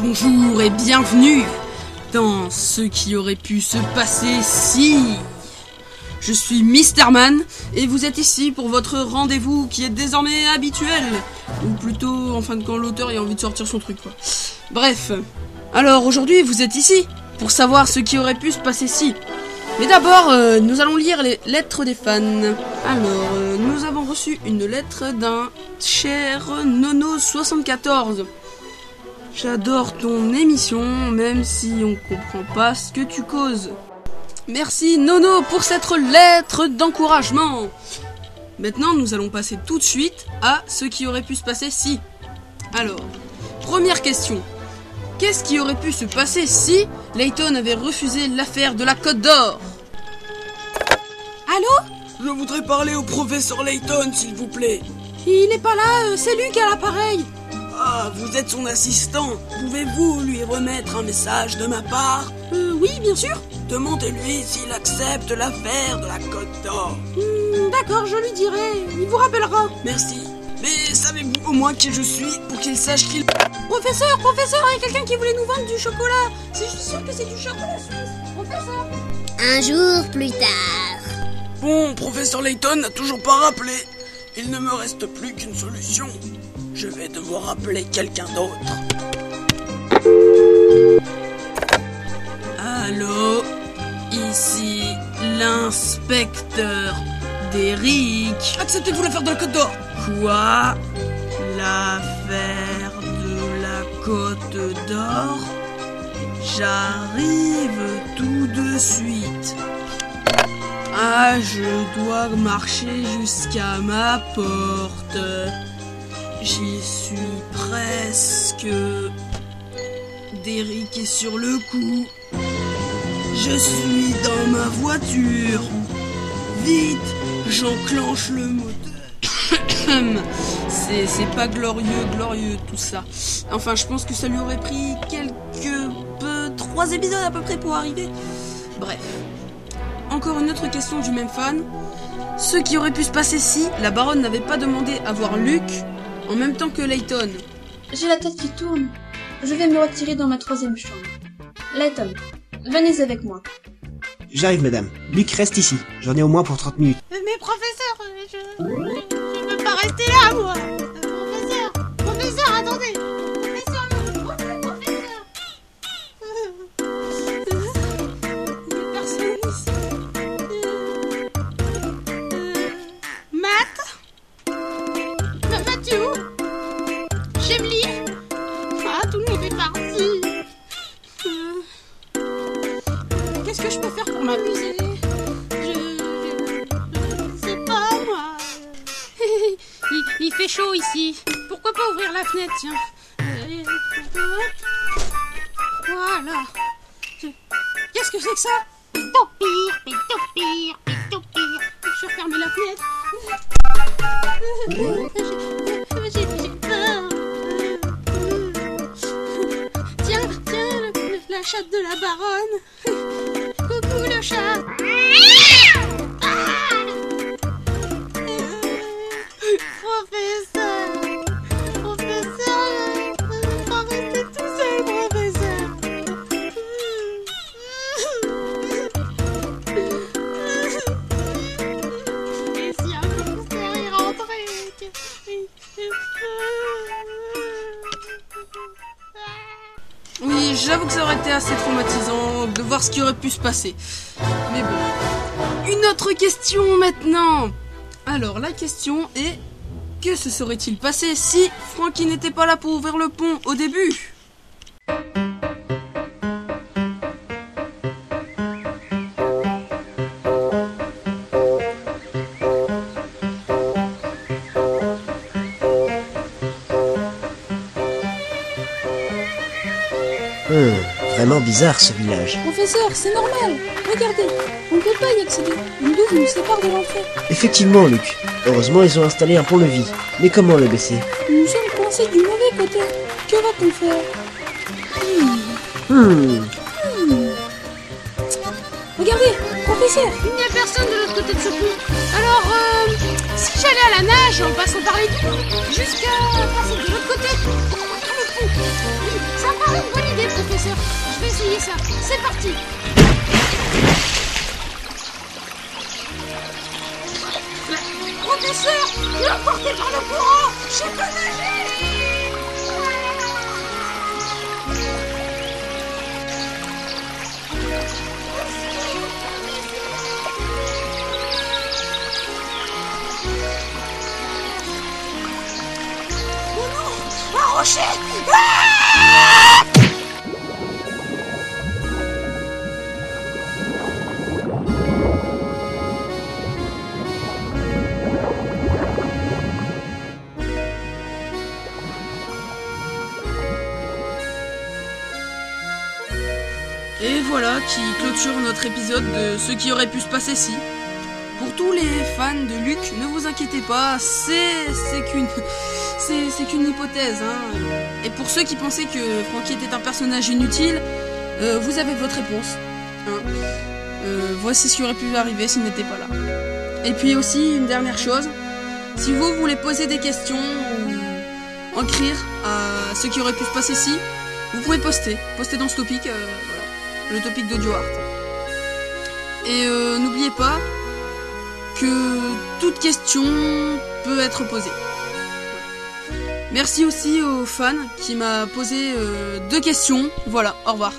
Bonjour et bienvenue dans ce qui aurait pu se passer si... Je suis Misterman et vous êtes ici pour votre rendez-vous qui est désormais habituel. Ou plutôt, en fin de compte, l'auteur a envie de sortir son truc, quoi. Bref. Alors aujourd'hui, vous êtes ici pour savoir ce qui aurait pu se passer si. Mais d'abord, euh, nous allons lire les lettres des fans. Alors, euh, nous avons reçu une lettre d'un cher Nono74. J'adore ton émission, même si on comprend pas ce que tu causes. Merci Nono pour cette lettre d'encouragement. Maintenant, nous allons passer tout de suite à ce qui aurait pu se passer si. Alors, première question. Qu'est-ce qui aurait pu se passer si Layton avait refusé l'affaire de la Côte d'Or? Allô? Je voudrais parler au professeur Layton, s'il vous plaît. Il n'est pas là, euh, c'est lui qui a l'appareil. Ah, vous êtes son assistant. Pouvez-vous lui remettre un message de ma part Euh, oui, bien sûr. Demandez-lui s'il accepte l'affaire de la Côte d'Or. Hmm, D'accord, je lui dirai. Il vous rappellera. Merci. Mais savez-vous au moins qui je suis pour qu'il sache qu'il... Professeur, professeur, il y a quelqu'un qui voulait nous vendre du chocolat. C'est je suis sûr que c'est du chocolat suisse. Professeur. Un jour plus tard. Bon, professeur Layton n'a toujours pas rappelé. Il ne me reste plus qu'une solution. Je vais devoir appeler quelqu'un d'autre. Allô? Ici l'inspecteur d'Eric. Acceptez-vous l'affaire de la Côte d'Or? Quoi? L'affaire de la Côte d'Or? J'arrive tout de suite. Ah, je dois marcher jusqu'à ma porte. J'y suis presque. Derrick est sur le coup. Je suis dans ma voiture. Vite, j'enclenche le moteur. c'est, pas glorieux, glorieux tout ça. Enfin, je pense que ça lui aurait pris quelques peu, trois épisodes à peu près pour arriver. Bref. Encore une autre question du même fan. Ce qui aurait pu se passer si la baronne n'avait pas demandé à voir Luc en même temps que Layton. J'ai la tête qui tourne. Je vais me retirer dans ma troisième chambre. Layton, venez avec moi. J'arrive, madame. Luc reste ici. J'en ai au moins pour 30 minutes. Mais professeur, je... Je veux pas rester là, moi. Fait chaud ici. Pourquoi pas ouvrir la fenêtre, tiens. Voilà. Qu'est-ce que c'est que ça? Pire, pire, pire. Je vais fermer la fenêtre. J'ai- peur. Tiens, tiens, le- le- la chatte de la baronne. Coucou le chat. J'avoue que ça aurait été assez traumatisant de voir ce qui aurait pu se passer. Mais bon. Une autre question maintenant. Alors, la question est que se serait-il passé si Frankie n'était pas là pour ouvrir le pont au début? Hum, vraiment bizarre ce village. Professeur, c'est normal. Regardez, on ne peut pas y accéder. Une douve nous sépare de l'entrée. Effectivement, Luc. Heureusement, ils ont installé un pont-levis. Mais comment le baisser? Nous sommes coincés du mauvais côté. Que va-t-on faire? Hmm, Regardez, professeur, Il n'y a personne de l'autre côté de ce pont. Alors, euh, si j'allais à la nage en passant par les dunes, jusqu'à passer de l'autre côté, le pont, essayer ça. C'est parti. Professeur, je suis emporté par le courant. Je sais pas nager. Un rocher Et voilà qui clôture notre épisode de ce qui aurait pu se passer si. Pour tous les fans de Luc, ne vous inquiétez pas, c'est qu'une c'est qu'une hypothèse. Hein. Et pour ceux qui pensaient que Frankie était un personnage inutile, euh, vous avez votre réponse. hein. Euh, voici ce qui aurait pu arriver s'il n'était pas là. Et puis aussi une dernière chose, si vous voulez poser des questions ou écrire à ce qui aurait pu se passer si, vous pouvez poster, poster dans ce topic, euh, voilà, le topic d'Audio Art. Et euh, n'oubliez pas que toute question peut être posée. Merci aussi aux fans qui m'a posé euh, deux questions. Voilà, au revoir.